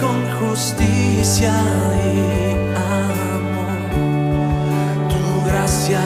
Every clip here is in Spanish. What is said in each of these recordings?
Con justicia y amor. Tu gracia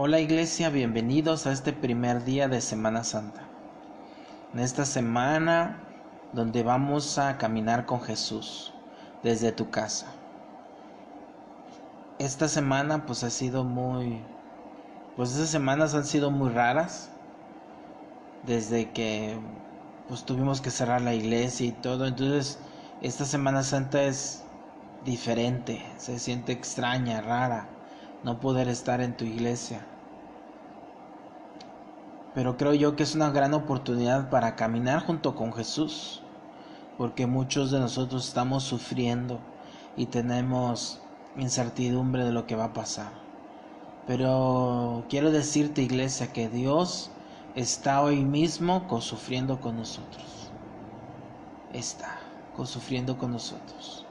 Hola iglesia, bienvenidos a este primer día de Semana Santa. En esta semana donde vamos a caminar con Jesús desde tu casa. Esta semana pues ha sido muy... Pues esas semanas han sido muy raras. Desde que pues tuvimos que cerrar la iglesia y todo. Entonces esta Semana Santa es diferente. Se siente extraña, rara no poder estar en tu iglesia. Pero creo yo que es una gran oportunidad para caminar junto con Jesús, porque muchos de nosotros estamos sufriendo y tenemos incertidumbre de lo que va a pasar. Pero quiero decirte, iglesia, que Dios está hoy mismo sufriendo con nosotros. Está sufriendo con nosotros.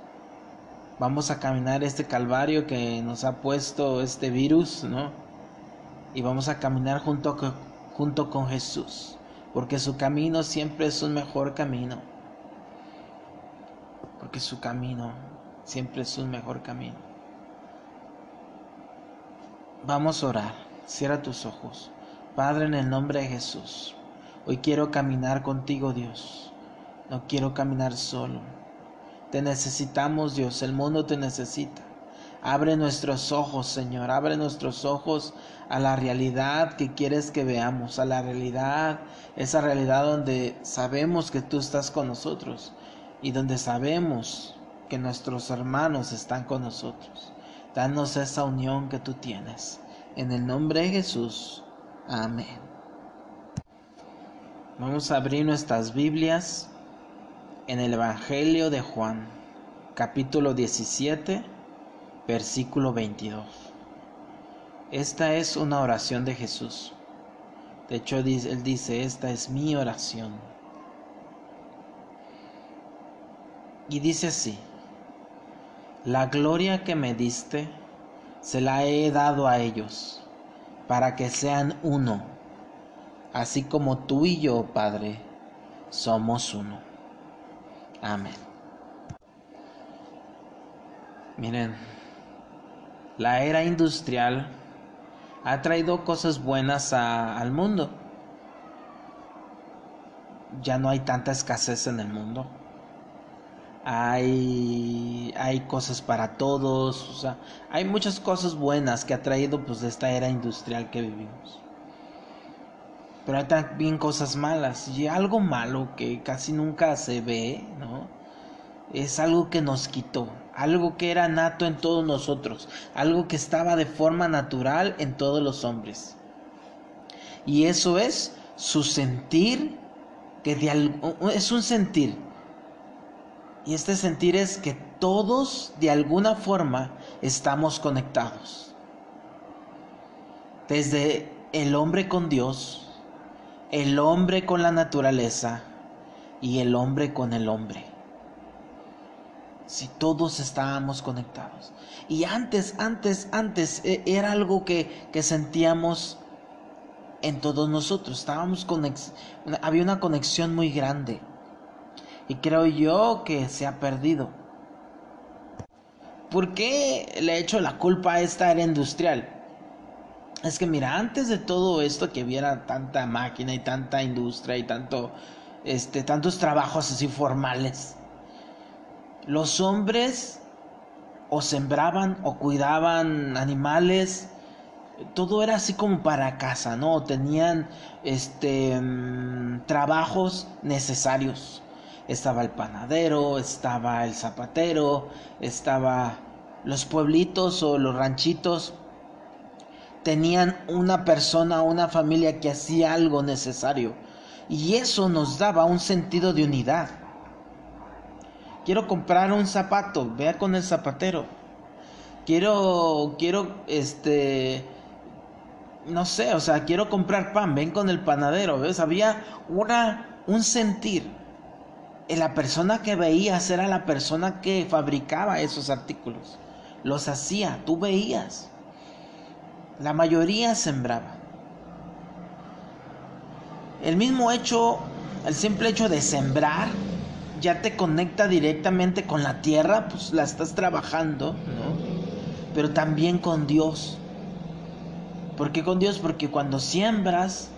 Vamos a caminar este calvario que nos ha puesto este virus, ¿no? Y vamos a caminar junto, junto con Jesús, porque su camino siempre es un mejor camino. Porque su camino siempre es un mejor camino. Vamos a orar. Cierra tus ojos. Padre, en el nombre de Jesús, hoy quiero caminar contigo, Dios. No quiero caminar solo. Te necesitamos, Dios, el mundo te necesita. Abre nuestros ojos, Señor, abre nuestros ojos a la realidad que quieres que veamos, a la realidad, esa realidad donde sabemos que tú estás con nosotros y donde sabemos que nuestros hermanos están con nosotros. Danos esa unión que tú tienes. En el nombre de Jesús. Amén. Vamos a abrir nuestras Biblias en el Evangelio de Juan, capítulo 17, versículo 22. Esta es una oración de Jesús. De hecho, él dice, esta es mi oración. Y dice así, la gloria que me diste, se la he dado a ellos, para que sean uno, así como tú y yo, Padre, somos uno. Amén. Miren, la era industrial ha traído cosas buenas al mundo. Ya no hay tanta escasez en el mundo. Hay, hay cosas para todos, o sea, hay muchas cosas buenas que ha traído pues esta era industrial que vivimos pero hay también cosas malas. Y algo malo que casi nunca se ve, ¿no? Es algo que nos quitó, algo que era nato en todos nosotros, algo que estaba de forma natural en todos los hombres. Y eso es su sentir, que es un sentir. Y este sentir es que todos de alguna forma estamos conectados. Desde el hombre con Dios, el hombre con la naturaleza y el hombre con el hombre. Si todos estábamos conectados. Y antes, antes, antes e, era algo que, que sentíamos en todos nosotros. Estábamos había una conexión muy grande. Y creo yo que se ha perdido. ¿Por qué le he hecho la culpa a esta era industrial? Es que mira, antes de todo esto que hubiera tanta máquina y tanta industria y tanto este tantos trabajos así formales, los hombres o sembraban o cuidaban animales, todo era así como para casa, ¿no? Tenían este mm, trabajos necesarios. Estaba el panadero, estaba el zapatero, estaba los pueblitos o los ranchitos tenían una persona, una familia que hacía algo necesario. Y eso nos daba un sentido de unidad. Quiero comprar un zapato, vea con el zapatero. Quiero, quiero, este, no sé, o sea, quiero comprar pan, ven con el panadero, ¿ves? Había una, un sentir. En la persona que veías era la persona que fabricaba esos artículos. Los hacía, tú veías. La mayoría sembraba. El mismo hecho, el simple hecho de sembrar, ya te conecta directamente con la tierra, pues la estás trabajando, ¿no? Pero también con Dios. ¿Por qué con Dios? Porque cuando siembras,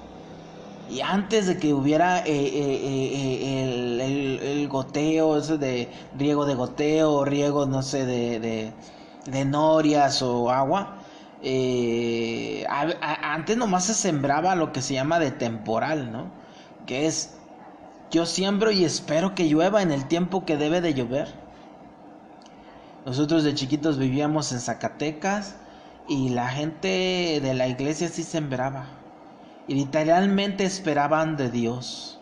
y antes de que hubiera eh, eh, eh, el, goteo, ese de riego de goteo, riego, no sé, de, de, norias o agua, antes nomás se sembraba lo que se llama de temporal, ¿no? Que es, yo siembro y espero que llueva en el tiempo que debe de llover. Nosotros de chiquitos vivíamos en Zacatecas y la gente de la iglesia sí sembraba. Y literalmente esperaban de Dios.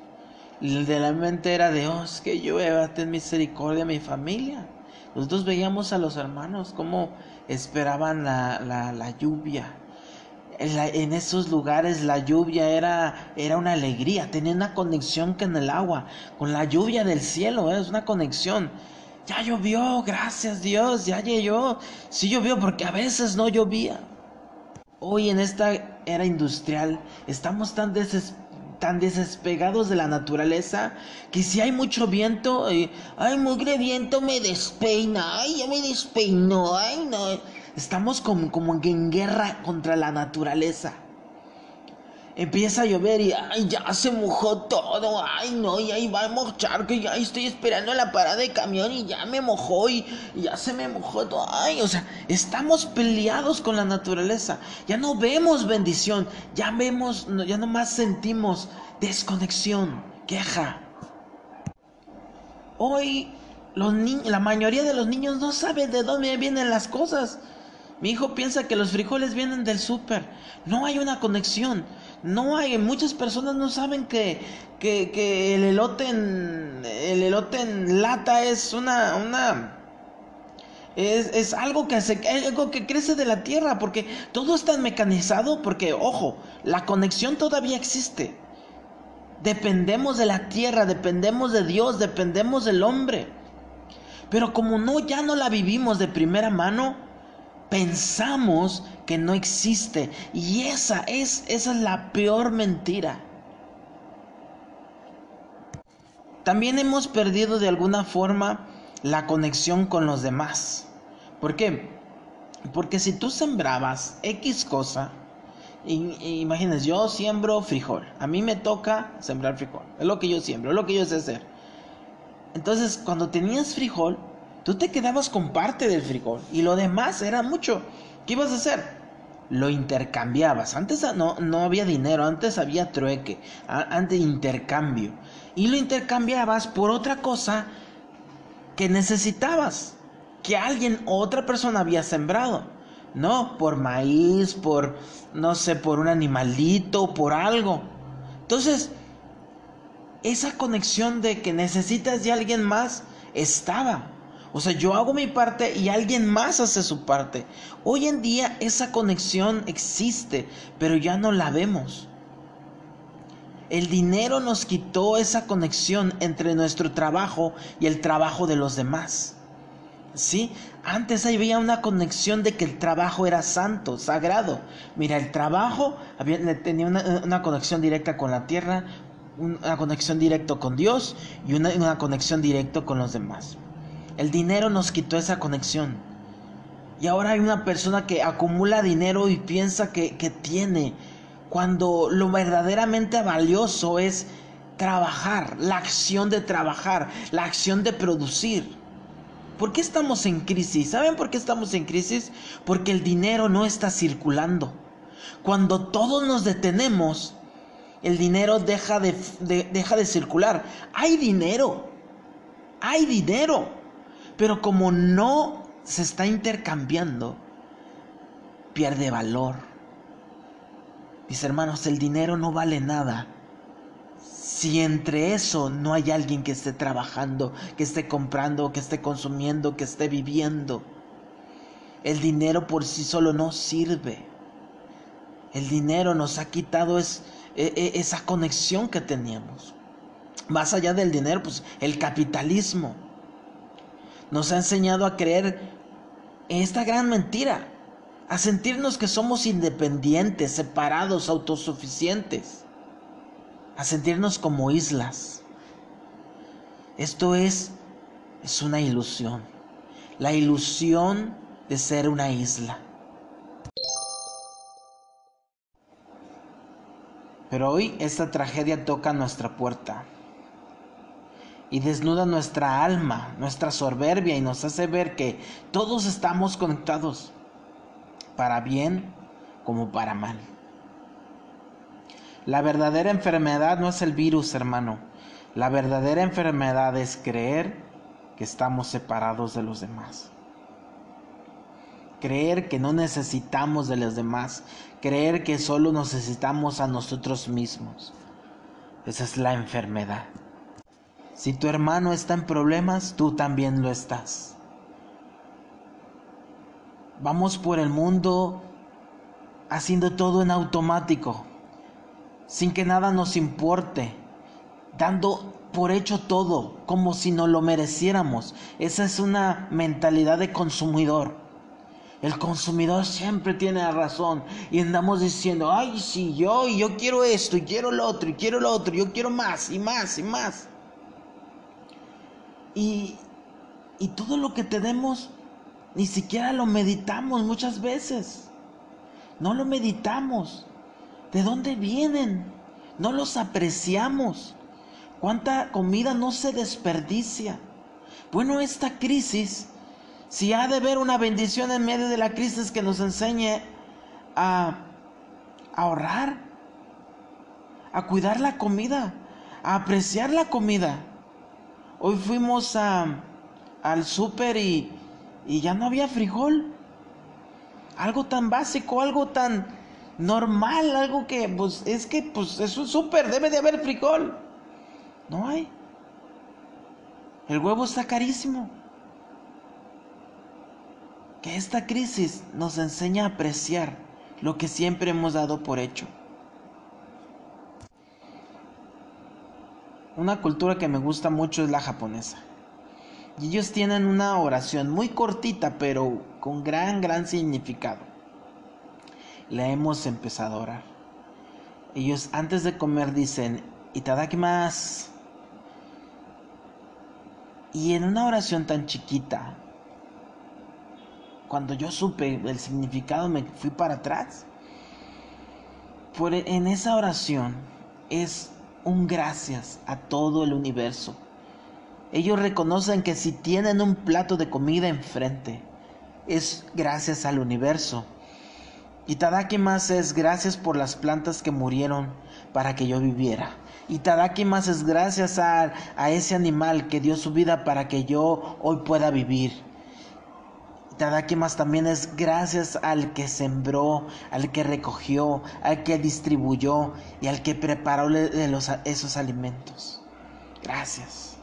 Literalmente era Dios que llueva, ten misericordia a mi familia. Nosotros veíamos a los hermanos cómo esperaban la, la, lluvia. En, esos lugares la lluvia era, era una alegría, tenía una conexión con el agua, con la lluvia del cielo, ¿eh? es una conexión. Ya llovió, gracias Dios, ya llovió. Sí llovió porque a veces no llovía. Hoy en esta era industrial estamos tan, tan desespegados de la naturaleza que si hay mucho viento, eh, ay, mugre viento me despeina, ay, ya me despeinó, ay, no. Estamos como, como en guerra contra la naturaleza empieza a llover y ay, ya se mojó todo, ay no, y ahí va a mojar, que ya estoy esperando la parada de camión y ya me mojó y, ya se me mojó todo, ay, o sea, estamos peleados con la naturaleza, ya no vemos bendición, ya vemos, ya nomás sentimos desconexión, queja. Hoy los la mayoría de los niños no saben de dónde vienen las cosas. Mi hijo piensa que los frijoles vienen del súper. No hay una conexión. No hay, muchas personas no saben que, que, el elote en el elote en lata es una, una es, es, algo que algo que crece de la tierra, porque todo está mecanizado, porque ojo, la conexión todavía existe. Dependemos de la tierra, dependemos de Dios, dependemos del hombre. Pero como no ya no la vivimos de primera mano, pensamos que no existe. Y esa es, esa es la peor mentira. También hemos perdido de alguna forma la conexión con los demás. ¿Por qué? Porque si tú sembrabas X cosa, imagínense, yo siembro frijol, a mí me toca sembrar frijol, es lo que yo siembro, es lo que yo sé hacer. Entonces, cuando tenías frijol, tú te quedabas con parte del frijol y lo demás era mucho. ¿Qué ibas a hacer? Lo intercambiabas. Antes no, no había dinero, antes había trueque, antes intercambio. Y lo intercambiabas por otra cosa que necesitabas, que alguien, otra persona había sembrado. No, por maíz, por, no sé, por un animalito, por algo. Entonces, esa conexión de que necesitas de alguien más estaba. O sea, yo hago mi parte y alguien más hace su parte. Hoy en día esa conexión existe, pero ya no la vemos. El dinero nos quitó esa conexión entre nuestro trabajo y el trabajo de los demás. ¿Sí? Antes había una conexión de que el trabajo era santo, sagrado. Mira, el trabajo tenía una, conexión directa con la tierra, una conexión directa con Dios y una, una conexión directa con los demás. El dinero nos quitó esa conexión. Y ahora hay una persona que acumula dinero y piensa que, tiene, cuando lo verdaderamente valioso es trabajar, la acción de trabajar, la acción de producir. ¿Por qué estamos en crisis? ¿Saben por qué estamos en crisis? Porque el dinero no está circulando. Cuando todos nos detenemos, el dinero deja de, deja de circular. Hay dinero. Hay dinero. Pero como no se está intercambiando, pierde valor. Mis hermanos, el dinero no vale nada. Si entre eso no hay alguien que esté trabajando, que esté comprando, que esté consumiendo, que esté viviendo, el dinero por sí solo no sirve. El dinero nos ha quitado es, e, e, esa conexión que teníamos. Más allá del dinero, pues el capitalismo nos ha enseñado a creer en esta gran mentira, a sentirnos que somos independientes, separados, autosuficientes, a sentirnos como islas. Esto es es una ilusión, la ilusión de ser una isla. Pero hoy esta tragedia toca nuestra puerta y desnuda nuestra alma, nuestra soberbia y nos hace ver que todos estamos conectados, para bien como para mal. La verdadera enfermedad no es el virus, hermano. La verdadera enfermedad es creer que estamos separados de los demás. Creer que no necesitamos de los demás. Creer que solo necesitamos a nosotros mismos. Esa es la enfermedad. Si tu hermano está en problemas, tú también lo estás. Vamos por el mundo haciendo todo en automático, sin que nada nos importe, dando por hecho todo, como si no lo mereciéramos. Esa es una mentalidad de consumidor. El consumidor siempre tiene la razón y andamos diciendo, ay, sí, yo, yo quiero esto, y quiero lo otro, y quiero lo otro, yo quiero más, y más, y más. Y, y todo lo que tenemos, ni siquiera lo meditamos muchas veces. No lo meditamos. ¿De dónde vienen? No los apreciamos. ¿Cuánta comida no se desperdicia? Bueno, esta crisis, si ha de haber una bendición en medio de la crisis que nos enseñe a, ahorrar, a cuidar la comida, a apreciar la comida. Hoy fuimos a, al súper y, ya no había frijol. Algo tan básico, algo tan normal, algo que pues es que pues es un súper, debe de haber frijol. No hay. El huevo está carísimo. Que esta crisis nos enseña a apreciar lo que siempre hemos dado por hecho. Una cultura que me gusta mucho es la japonesa. Y ellos tienen una oración muy cortita, pero con gran, gran significado. La hemos empezado a orar. Ellos antes de comer dicen, Itadakimasu. Y en una oración tan chiquita, cuando yo supe el significado me fui para atrás. Por e, en esa oración es un gracias a todo el universo. Ellos reconocen que si tienen un plato de comida enfrente, es gracias al universo. Y Tadaki más es gracias por las plantas que murieron para que yo viviera. Y Tadaki más es gracias a, a ese animal que dio su vida para que yo hoy pueda vivir. Tadaki más también es gracias al que sembró, al que recogió, al que distribuyó y al que preparó los, esos alimentos. Gracias.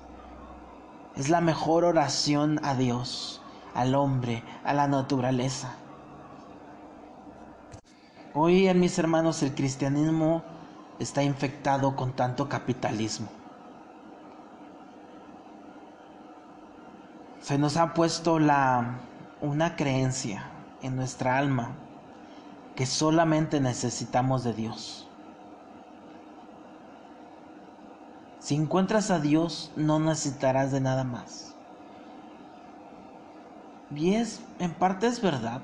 Es la mejor oración a Dios, al hombre, a la naturaleza. Hoy, mis hermanos, el cristianismo está infectado con tanto capitalismo. Se nos ha puesto la una creencia en nuestra alma que solamente necesitamos de Dios. Si encuentras a Dios, no necesitarás de nada más. Y es, en parte es verdad.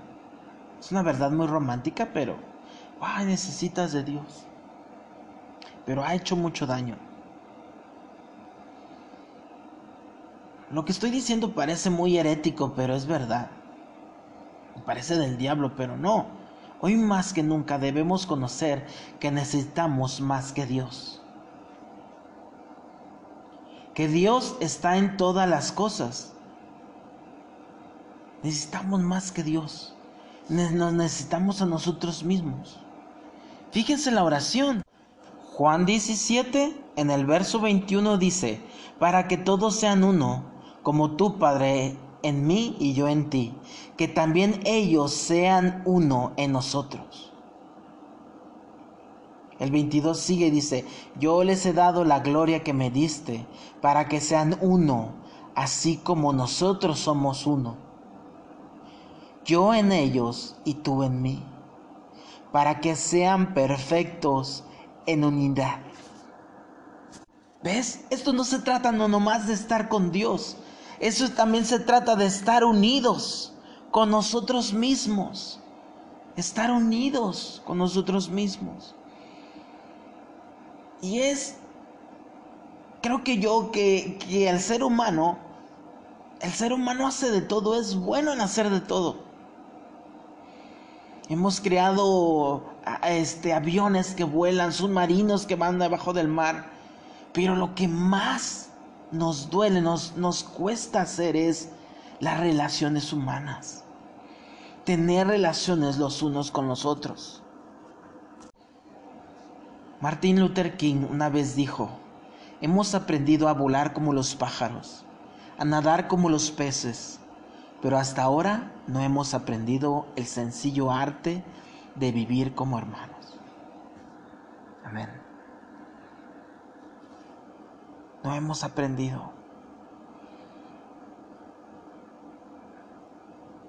Es una verdad muy romántica, pero, ay, necesitas de Dios pero ha hecho mucho daño. Lo que estoy diciendo parece muy herético, pero es verdad. Parece del diablo, pero no. Hoy más que nunca debemos conocer que necesitamos más que Dios. Que Dios está en todas las cosas. Necesitamos más que Dios. Nos necesitamos a nosotros mismos. Fíjense la oración. Juan 17, en el verso 21 dice, para que todos sean uno, como tú, Padre, en mí y yo en ti, que también ellos sean uno en nosotros. El 22 sigue y dice, yo les he dado la gloria que me diste, para que sean uno, así como nosotros somos uno. Yo en ellos y tú en mí, para que sean perfectos en unidad. ¿Ves? Esto no se trata no nomás de estar con Dios. Eso también se trata de estar unidos con nosotros mismos. Estar unidos con nosotros mismos. Y es, creo que yo, que, que el ser humano, el ser humano hace de todo, es bueno en hacer de todo. Hemos creado este, aviones que vuelan, submarinos que van debajo del mar. Pero lo que más nos duele, nos, nos cuesta hacer es las relaciones humanas. Tener relaciones los unos con los otros. Martin Luther King una vez dijo, hemos aprendido a volar como los pájaros, a nadar como los peces, pero hasta ahora no hemos aprendido el sencillo arte de vivir como hermanos. Amén. No hemos aprendido.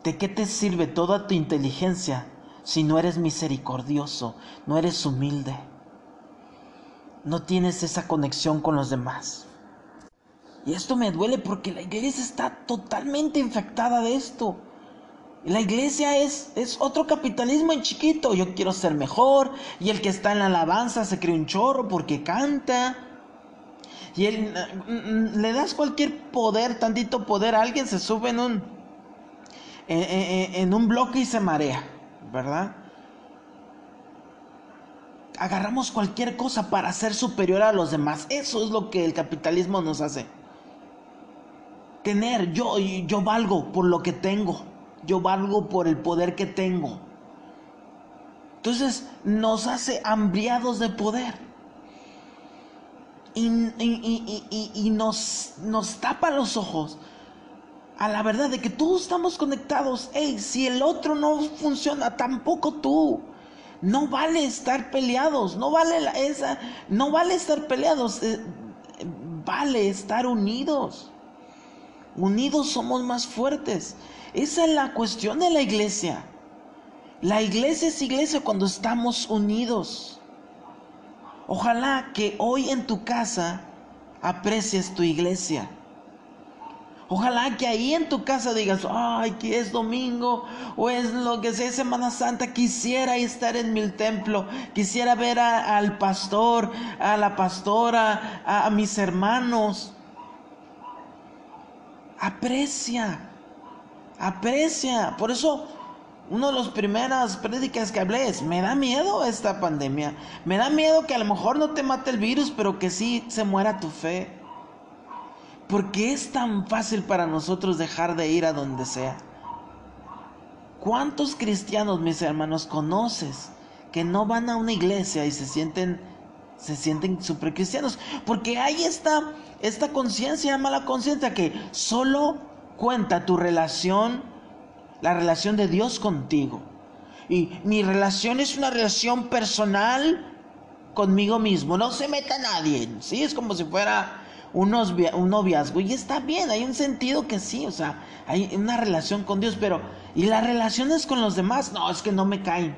¿De qué te sirve toda tu inteligencia si no eres misericordioso, no eres humilde? No tienes esa conexión con los demás. Y esto me duele porque la iglesia está totalmente infectada de esto. La iglesia es, es otro capitalismo en chiquito. Yo quiero ser mejor. Y el que está en la alabanza se cree un chorro porque canta. Y él, mm, mm, le das cualquier poder, tantito poder a alguien, se sube en un, en, un bloque y se marea, ¿verdad? Agarramos cualquier cosa para ser superior a los demás. Eso es lo que el capitalismo nos hace tener, yo, yo valgo por lo que tengo, yo valgo por el poder que tengo. Entonces nos hace hambriados de poder. Y, y, nos, nos tapa los ojos a la verdad de que todos estamos conectados. Hey, si el otro no funciona, tampoco tú. No vale estar peleados, no vale esa, no vale estar peleados, eh, vale estar unidos. Unidos somos más fuertes. Esa es la cuestión de la iglesia. La iglesia es iglesia cuando estamos unidos. Ojalá que hoy en tu casa aprecies tu iglesia. Ojalá que ahí en tu casa digas, ay, que es domingo o es lo que sea Semana Santa, quisiera estar en mi templo, quisiera ver al pastor, a la pastora, a mis hermanos. Aprecia, aprecia. Por eso, una de las primeras prédicas que hablé es, me da miedo esta pandemia. Me da miedo que a lo mejor no te mate el virus, pero que sí se muera tu fe. Porque es tan fácil para nosotros dejar de ir a donde sea. ¿Cuántos cristianos, mis hermanos, conoces que no van a una iglesia y se sienten se sienten super cristianos. Porque hay esta, esta conciencia, mala conciencia, que solo cuenta tu relación, la relación de Dios contigo. Y mi relación es una relación personal conmigo mismo. No se meta nadie. ¿sí? Es como si fuera un, un noviazgo. Y está bien, hay un sentido que sí. O sea, hay una relación con Dios. Pero, ¿y las relaciones con los demás? No, es que no me caen.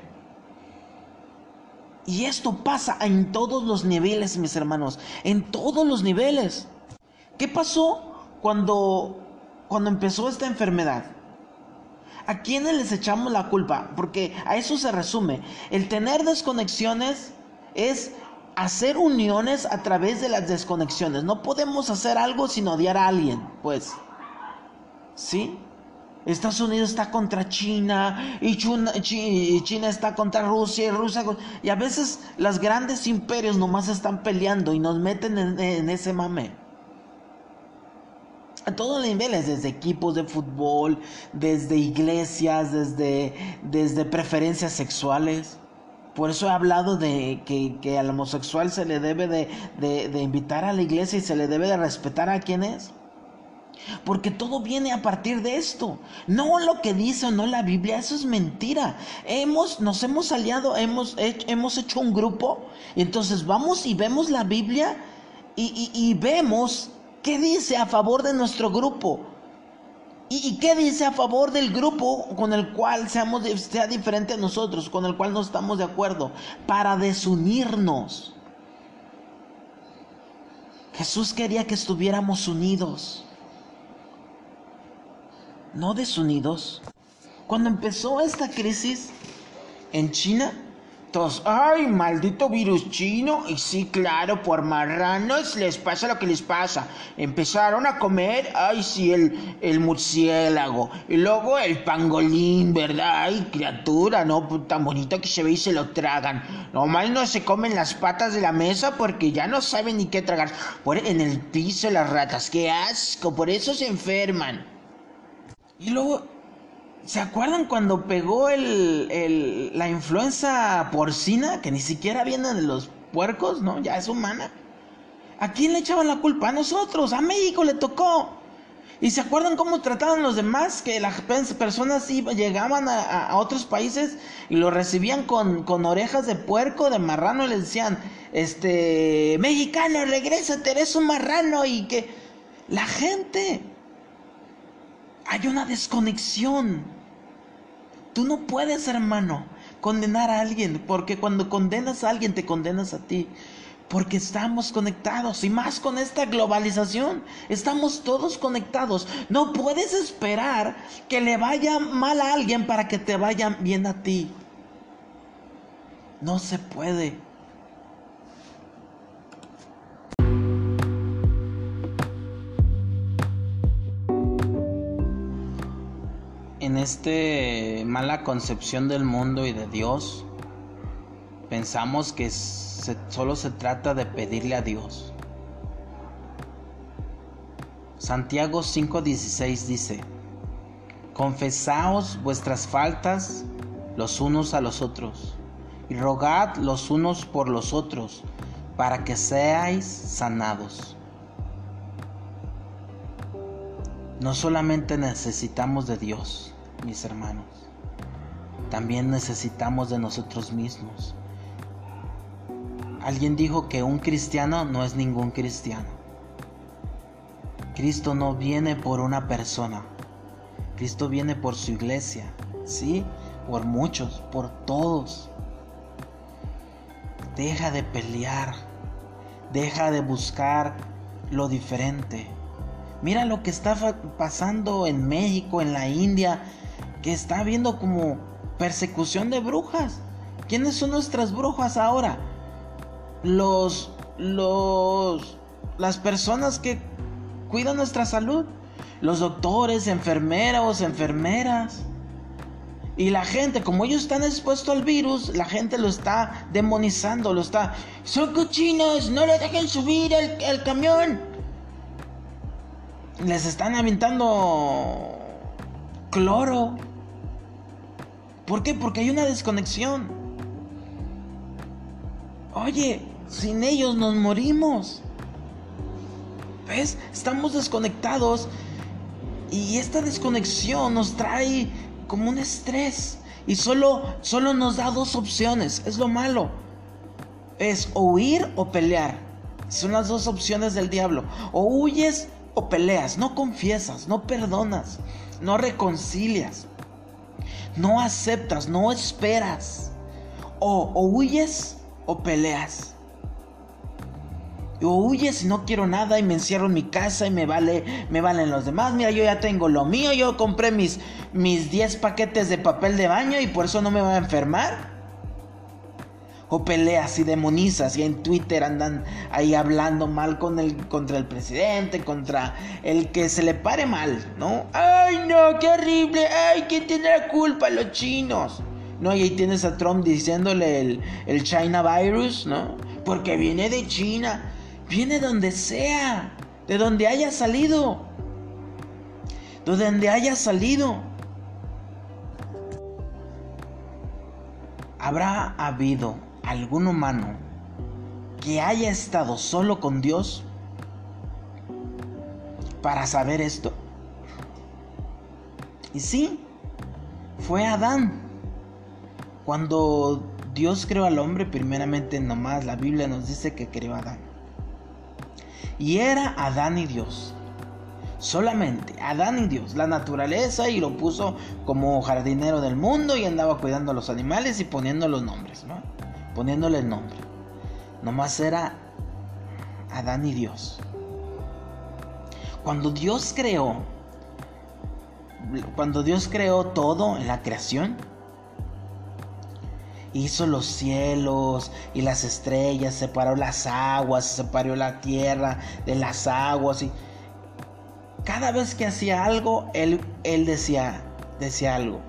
Y esto pasa en todos los niveles, mis hermanos, en todos los niveles. ¿Qué pasó cuando, cuando empezó esta enfermedad? ¿A quiénes les echamos la culpa? Porque a eso se resume. El tener desconexiones es hacer uniones a través de las desconexiones. No podemos hacer algo sin odiar a alguien, pues. ¿Sí? Estados Unidos está contra China y China, está contra Rusia y Rusia y a veces los grandes imperios nomás están peleando y nos meten en, ese mame. A todos los niveles, desde equipos de fútbol, desde iglesias, desde, desde preferencias sexuales. Por eso he hablado de que, al homosexual se le debe de, de invitar a la iglesia y se le debe de respetar a quien es. Porque todo viene a partir de esto. No lo que dice o no la Biblia, eso es mentira. Hemos, nos hemos aliado, hemos hecho, hemos hecho un grupo. Y entonces vamos y vemos la Biblia y, vemos qué dice a favor de nuestro grupo. ¿Y, qué dice a favor del grupo con el cual sea diferente a nosotros, con el cual no estamos de acuerdo? Para desunirnos. Jesús quería que estuviéramos unidos no desunidos. Cuando empezó esta crisis en China, Ay, maldito virus chino. Y sí, claro, por marranos les pasa lo que les pasa. Empezaron a comer, ay, sí, el, el murciélago. Y luego el pangolín, ¿verdad? Ay, criatura, ¿no? Tan bonito que se ve y se lo tragan. Nomás no se comen las patas de la mesa porque ya no saben ni qué tragar. Por, en el piso las ratas, qué asco, por eso se enferman. Y luego ¿Se acuerdan cuando pegó el, la influenza porcina, que ni siquiera viene de los puercos, ¿no? Ya es humana. ¿A quién le echaban la culpa? A nosotros, a México le tocó. ¿Y se acuerdan cómo trataban los demás? Que las personas llegaban a, otros países y lo recibían con, con, orejas de puerco, de marrano, y les decían, este, mexicano, regrésate, eres un marrano. Y que la gente, hay una desconexión Tú no puedes, hermano, condenar a alguien, porque cuando condenas a alguien te condenas a ti. Porque estamos conectados y más con esta globalización. Estamos todos conectados. No puedes esperar que le vaya mal a alguien para que te vaya bien a ti. No se puede. En este mala concepción del mundo y de Dios, pensamos que solo se trata de pedirle a Dios. Santiago 5:16 dice, Confesaos vuestras faltas los unos a los otros y rogad los unos por los otros para que seáis sanados. No solamente necesitamos de Dios, mis hermanos. También necesitamos de nosotros mismos. Alguien dijo que un cristiano no es ningún cristiano. Cristo no viene por una persona. Cristo viene por su iglesia. ¿Sí? Por muchos, por todos. Deja de pelear. Deja de buscar lo diferente. Mira lo que está pasando en México, en la India, que está habiendo como persecución de brujas. ¿Quiénes son nuestras brujas ahora? Los los las personas que cuidan nuestra salud, los doctores, enfermeros, enfermeras. Y la gente, como ellos están expuestos al virus, la gente lo está demonizando, lo está... Son cochinos, no le dejen subir el, el camión. Les están aventando cloro. ¿Por qué? Porque hay una desconexión. Oye, sin ellos nos morimos. ¿Ves? Estamos desconectados y esta desconexión nos trae como un estrés y solo, solo nos da dos opciones. Es lo malo. Es huir o pelear. Son las dos opciones del diablo. O huyes o peleas. No confiesas, no perdonas, no reconcilias no aceptas, no esperas. O, huyes o peleas. O huyes y no quiero nada y me encierro en mi casa y me vale, me valen los demás. Mira, yo ya tengo lo mío, yo compré mis, mis 10 paquetes de papel de baño y por eso no me voy a enfermar peleas y demonizas y en Twitter andan ahí hablando mal con el, contra el presidente, contra el que se le pare mal, ¿no? ¡Ay, no! ¡Qué horrible! ¡Ay, quién tiene la culpa! Los chinos. ¿No? Y ahí tienes a Trump diciéndole el, el China virus, ¿no? Porque viene de China. Viene donde sea. De donde haya salido. De donde haya salido. Habrá habido algún humano que haya estado solo con Dios para saber esto? Y sí, fue Adán. Cuando Dios creó al hombre, primeramente nomás la Biblia nos dice que creó a Adán. Y era Adán y Dios. Solamente Adán y Dios, la naturaleza, y lo puso como jardinero del mundo y andaba cuidando a los animales y poniendo los nombres, ¿no? Poniéndole el nombre. Nomás era Adán y Dios. Cuando Dios creó, cuando Dios creó todo en la creación, hizo los cielos y las estrellas, separó las aguas, separó la tierra de las aguas y cada vez que hacía algo, él, él decía, decía algo.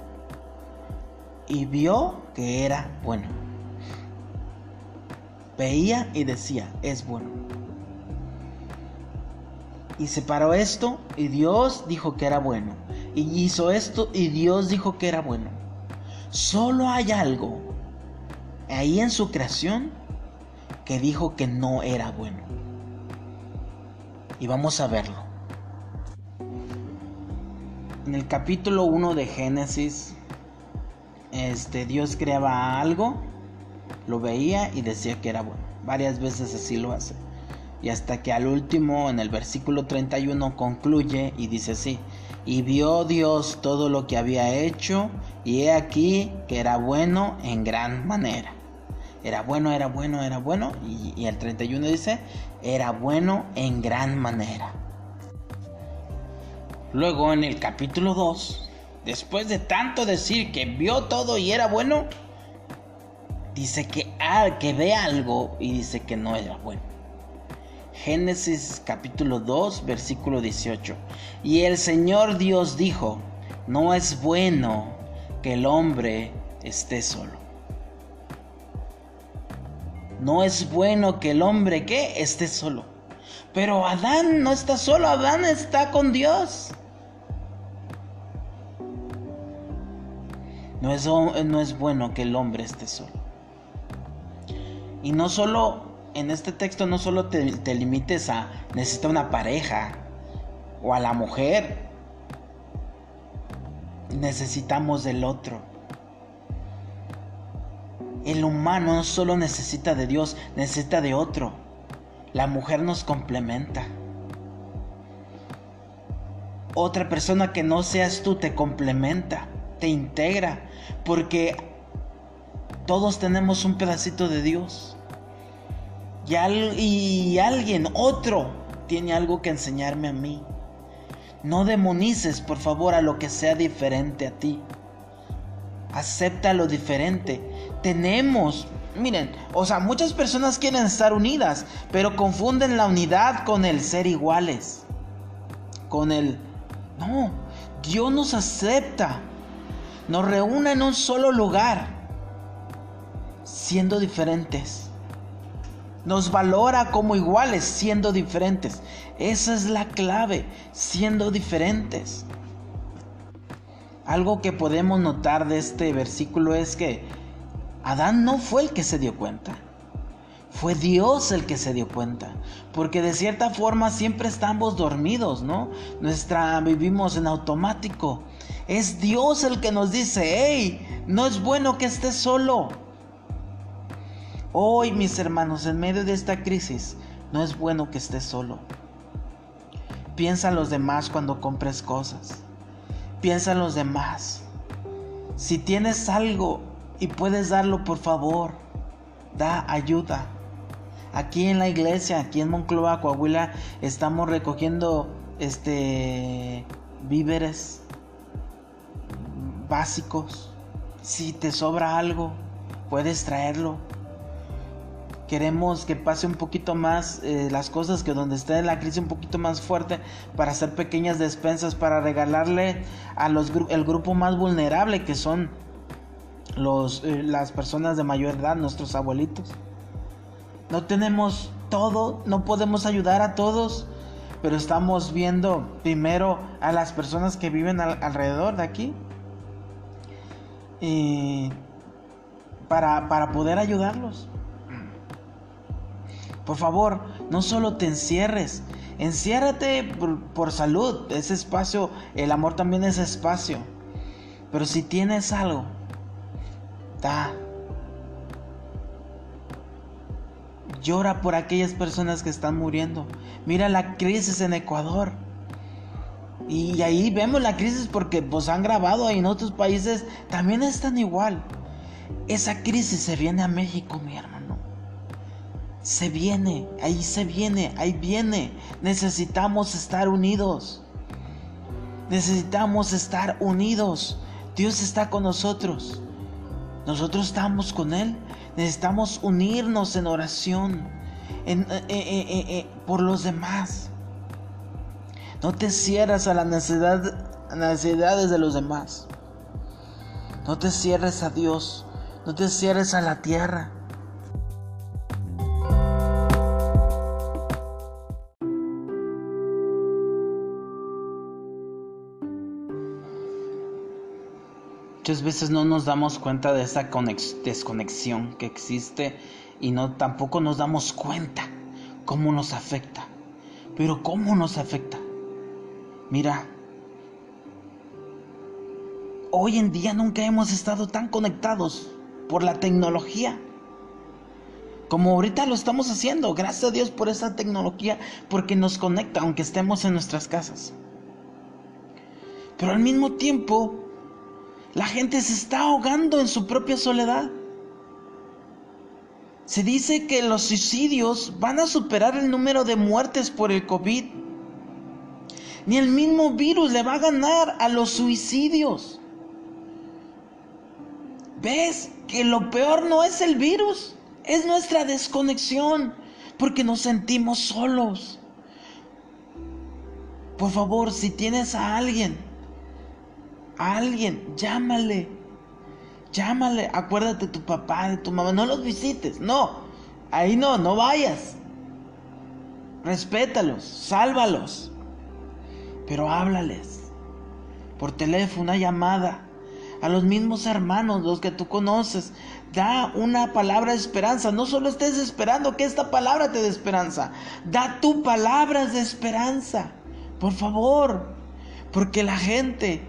Y vio que era bueno. Veía y decía, es bueno. Y separó esto y Dios dijo que era bueno. Y hizo esto y Dios dijo que era bueno. Solo hay algo ahí en su creación que dijo que no era bueno. Y vamos a verlo. En el capítulo 1 de Génesis, este, Dios creaba algo, lo veía y decía que era bueno. Varias veces así lo hace. Y hasta que al último, en el versículo 31, concluye y dice así, y vio Dios todo lo que había hecho, y he aquí que era bueno en gran manera. Era bueno, era bueno, era bueno, y, y el 31 dice, era bueno en gran manera. Luego en el capítulo 2, después de tanto decir que vio todo y era bueno, dice que, ah, que ve algo y dice que no era bueno. Génesis capítulo 2, versículo 18. Y el Señor Dios dijo, no es bueno que el hombre esté solo. No es bueno que el hombre que esté solo. Pero Adán no está solo, Adán está con Dios. No es, no es bueno que el hombre esté solo. Y no solo, en este texto no solo te, te limites a necesitar una pareja o a la mujer. Necesitamos del otro. El humano no solo necesita de Dios, necesita de otro. La mujer nos complementa. Otra persona que no seas tú te complementa te integra, porque todos tenemos un pedacito de Dios. Y, alguien, otro, tiene algo que enseñarme a mí. No demonices, por favor, a lo que sea diferente a ti. Acepta lo diferente. Tenemos, miren, o sea, muchas personas quieren estar unidas, pero confunden la unidad con el ser iguales. Con el... No, Dios nos acepta nos reúne en un solo lugar, siendo diferentes. Nos valora como iguales, siendo diferentes. Esa es la clave, siendo diferentes. Algo que podemos notar de este versículo es que Adán no fue el que se dio cuenta. Fue Dios el que se dio cuenta. Porque de cierta forma siempre estamos dormidos, ¿no? Nuestra vivimos en automático. Es Dios el que nos dice, hey, no es bueno que estés solo. Hoy, mis hermanos, en medio de esta crisis, no es bueno que estés solo. Piensa en los demás cuando compres cosas. Piensa en los demás. Si tienes algo y puedes darlo, por favor, da ayuda. Aquí en la iglesia, aquí en Monclova, Coahuila, estamos recogiendo este víveres básicos. Si te sobra algo, puedes traerlo. Queremos que pase un poquito más eh, las cosas, que donde esté la crisis un poquito más fuerte, para hacer pequeñas despensas, para regalarle a los el grupo más vulnerable, que son los, eh, las personas de mayor edad, nuestros abuelitos. No tenemos todo, no podemos ayudar a todos, pero estamos viendo primero a las personas que viven alrededor de aquí para, para poder ayudarlos. Por favor, no solo te encierres, enciérrate por, por, salud, ese espacio, el amor también es espacio. Pero si tienes algo, da. Llora por aquellas personas que están muriendo. Mira la crisis en Ecuador. Y ahí vemos la crisis porque pues han grabado en otros países también están igual. Esa crisis se viene a México, mi hermano. Se viene, ahí se viene, ahí viene. Necesitamos estar unidos. Necesitamos estar unidos. Dios está con nosotros. Nosotros estamos con Él. Necesitamos unirnos en oración eh, eh, eh, por los demás. No te cierres a las necesidades de los demás. No te cierres a Dios. No te cierres a la tierra. Muchas veces no nos damos cuenta de esa desconexión que existe y no tampoco nos damos cuenta cómo nos afecta. Pero cómo nos afecta. Mira, hoy en día nunca hemos estado tan conectados por la tecnología como ahorita lo estamos haciendo. Gracias a Dios por esa tecnología porque nos conecta aunque estemos en nuestras casas. Pero al mismo tiempo la gente se está ahogando en su propia soledad. Se dice que los suicidios van a superar el número de muertes por el COVID. Ni el mismo virus le va a ganar a los suicidios. ¿Ves que lo peor no es el virus? Es nuestra desconexión porque nos sentimos solos. Por favor, si tienes a alguien alguien, llámale. Llámale, acuérdate de tu papá, de tu mamá, no los visites, no. Ahí no, no vayas. Respétalos, sálvalos. Pero háblales. Por teléfono, una llamada. A los mismos hermanos, los que tú conoces. Da una palabra de esperanza. No solo estés esperando que esta palabra te dé esperanza. Da tu palabra de esperanza. Por favor. Porque la gente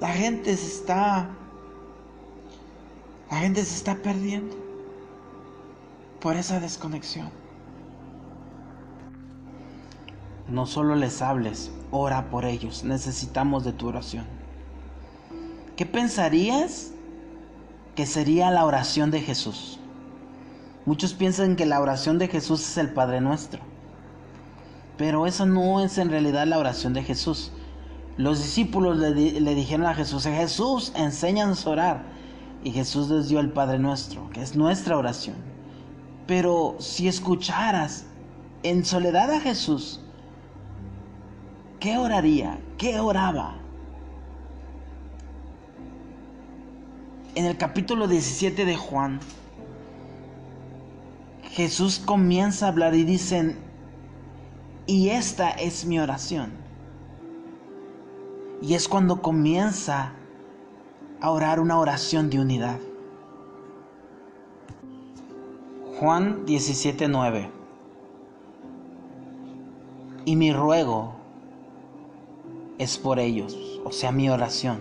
la gente se está. La gente se está perdiendo por esa desconexión. No solo les hables, ora por ellos. Necesitamos de tu oración. ¿Qué pensarías que sería la oración de Jesús? Muchos piensan que la oración de Jesús es el Padre Nuestro. Pero eso no es en realidad la oración de Jesús. Los discípulos le, dijeron a Jesús, Jesús, enséñanos a orar. Y Jesús les dio el Padre Nuestro, que es nuestra oración. Pero si escucharas en soledad a Jesús, ¿qué oraría? ¿Qué oraba? En el capítulo 17 de Juan, Jesús comienza a hablar y dicen, y esta es mi oración y es cuando comienza a orar una oración de unidad. Juan 17:9 Y mi ruego es por ellos, o sea, mi oración.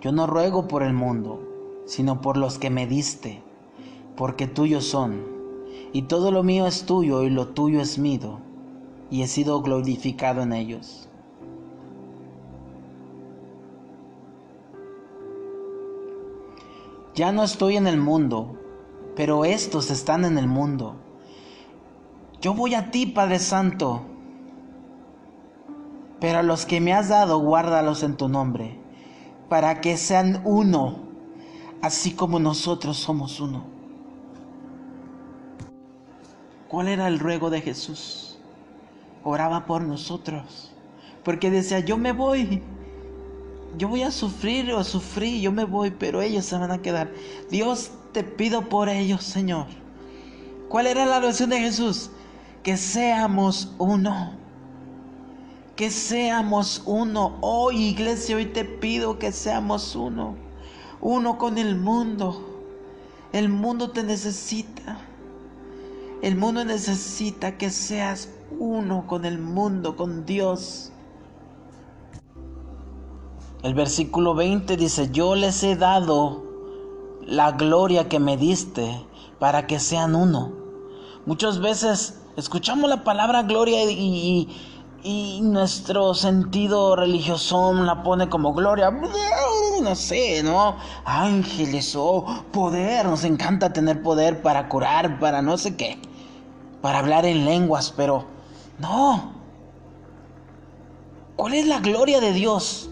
Yo no ruego por el mundo, sino por los que me diste, porque tuyos son, y todo lo mío es tuyo y lo tuyo es mío, y he sido glorificado en ellos. Ya no estoy en el mundo, pero estos están en el mundo. Yo voy a ti, Padre Santo, pero a los que me has dado, guárdalos en tu nombre, para que sean uno, así como nosotros somos uno. ¿Cuál era el ruego de Jesús? Oraba por nosotros, porque decía, yo me voy, yo voy a sufrir o sufrí, yo me voy, pero ellos se van a quedar. Dios, te pido por ellos, Señor. ¿Cuál era la oración de Jesús? Que seamos uno. Que seamos uno. Hoy, iglesia, hoy te pido que seamos uno. Uno con el mundo. El mundo te necesita. El mundo necesita que seas uno con el mundo, con Dios. El versículo 20 dice, yo les he dado la gloria que me diste para que sean uno. Muchas veces escuchamos la palabra gloria y, nuestro sentido religioso la pone como gloria. No sé, ¿no? Ángeles o oh, poder. Nos encanta tener poder para curar, para no sé qué. Para hablar en lenguas, pero no. ¿Cuál es la gloria de Dios?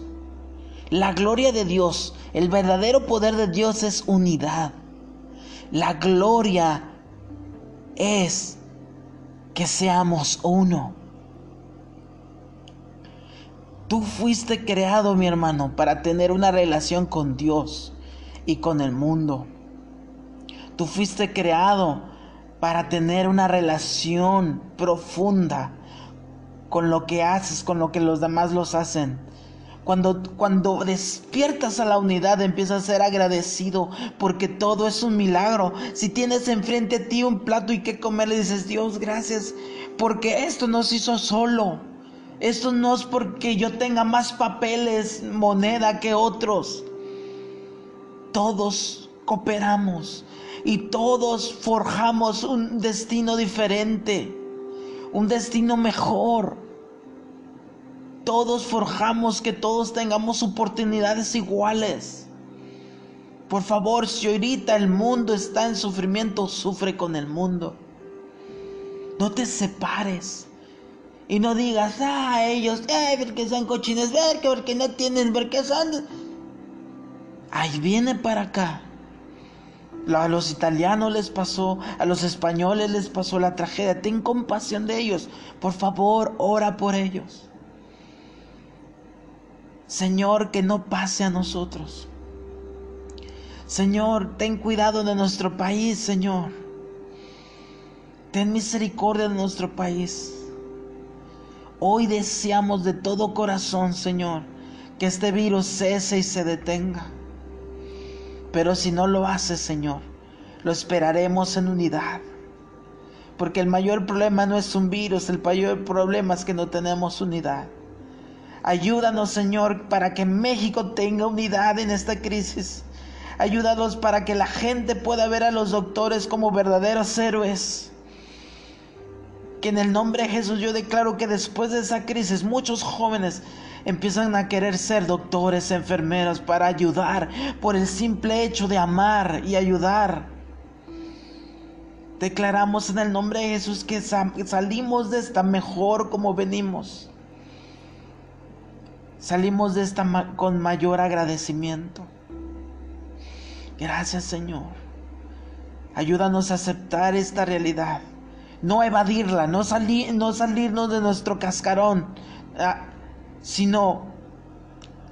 La gloria de Dios, el verdadero poder de Dios es unidad. La gloria es que seamos uno. Tú fuiste creado, mi hermano, para tener una relación con Dios y con el mundo. Tú fuiste creado para tener una relación profunda con lo que haces, con lo que los demás los hacen. Cuando, cuando despiertas a la unidad empiezas a ser agradecido porque todo es un milagro. Si tienes enfrente a ti un plato y que comer, le dices, Dios, gracias, porque esto no se hizo solo. Esto no es porque yo tenga más papeles, moneda que otros. Todos cooperamos y todos forjamos un destino diferente, un destino mejor todos forjamos, que todos tengamos oportunidades iguales. Por favor, si ahorita el mundo está en sufrimiento, sufre con el mundo. No te separes. Y no digas, ah, ellos, ay, porque son cochines, ver que porque no tienen, porque son... Ahí viene para acá. A los italianos les pasó, a los españoles les pasó la tragedia. Ten compasión de ellos. Por favor, ora por ellos. Señor, que no pase a nosotros. Señor, ten cuidado de nuestro país, Señor. Ten misericordia de nuestro país. Hoy deseamos de todo corazón, Señor, que este virus cese y se detenga. Pero si no lo hace, Señor, lo esperaremos en unidad. Porque el mayor problema no es un virus, el mayor problema es que no tenemos unidad. Ayúdanos, Señor, para que México tenga unidad en esta crisis. Ayúdanos para que la gente pueda ver a los doctores como verdaderos héroes. Que en el nombre de Jesús yo declaro que después de esa crisis muchos jóvenes empiezan a querer ser doctores, enfermeros para ayudar por el simple hecho de amar y ayudar. Declaramos en el nombre de Jesús que salimos de esta mejor como venimos. Salimos de esta con mayor agradecimiento. Gracias Señor. Ayúdanos a aceptar esta realidad. No evadirla, no, no salirnos de nuestro cascarón, ah, sino,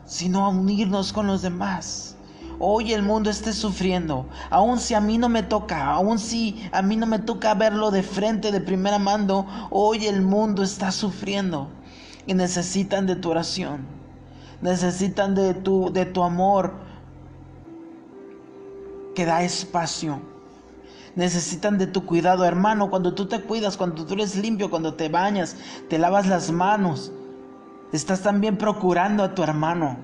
sino a unirnos con los demás. Hoy el mundo esté sufriendo, aun si a mí no me toca, aun si a mí no me toca verlo de frente, de primera mano, hoy el mundo está sufriendo y necesitan de tu oración necesitan de tu, de tu amor que da espacio. Necesitan de tu cuidado, hermano. Cuando tú te cuidas, cuando tú eres limpio, cuando te bañas, te lavas las manos, estás también procurando a tu hermano.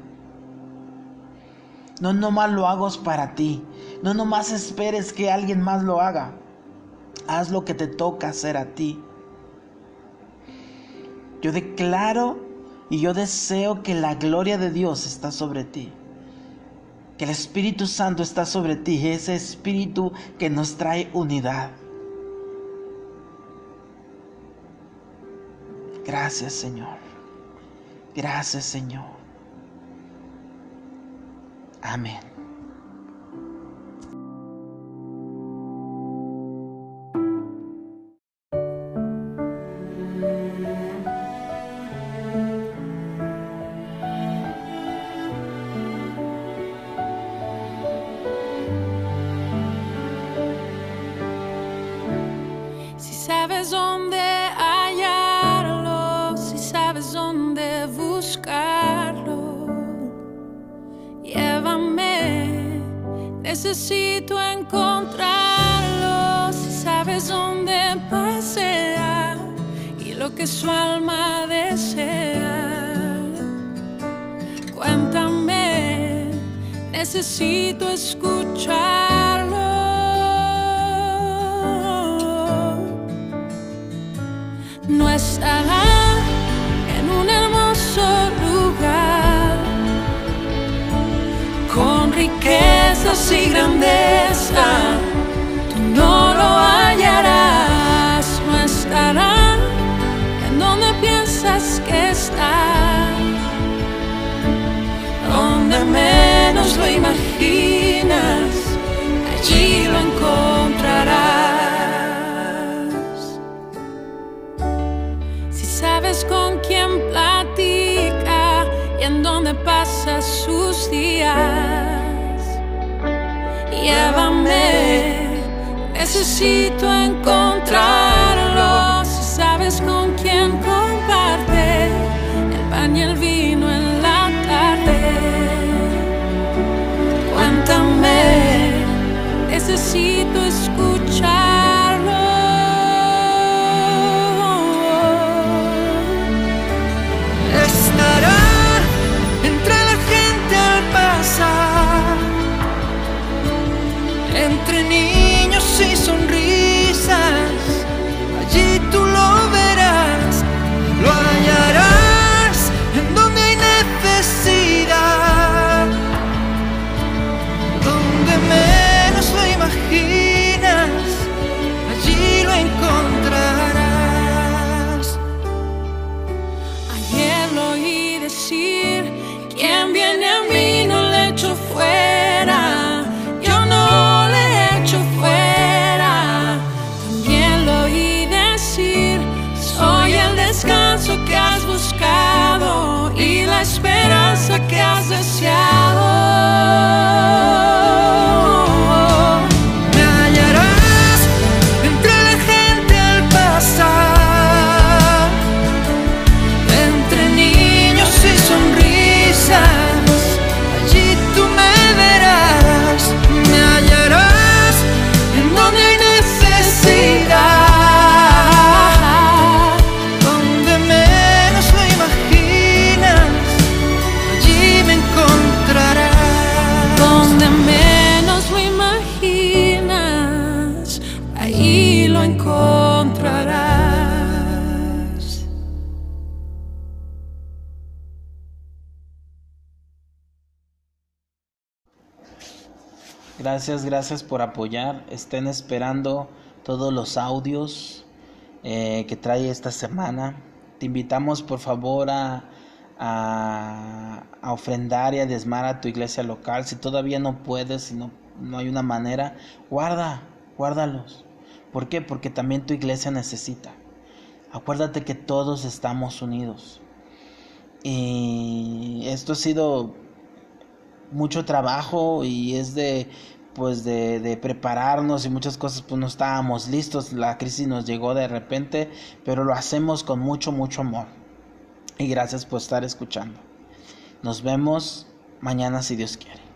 No nomás lo hagas para ti. No nomás esperes que alguien más lo haga. Haz lo que te toca hacer a ti. Yo declaro y yo deseo que la gloria de Dios está sobre ti. Que el Espíritu Santo está sobre ti. Ese Espíritu que nos trae unidad. Gracias Señor. Gracias Señor. Amén. Pasa sus días. Llévame, necesito encontrarlo. Gracias, gracias por apoyar. Estén esperando todos los audios eh, que trae esta semana. Te invitamos por favor a, a, a ofrendar y a desmar a tu iglesia local. Si todavía no puedes, si no, no hay una manera, guarda, guárdalos. ¿Por qué? Porque también tu iglesia necesita. Acuérdate que todos estamos unidos. Y esto ha sido mucho trabajo y es de pues de, de, prepararnos y muchas cosas pues no estábamos listos la crisis nos llegó de repente pero lo hacemos con mucho mucho amor. Y gracias por estar escuchando. Nos vemos mañana si Dios quiere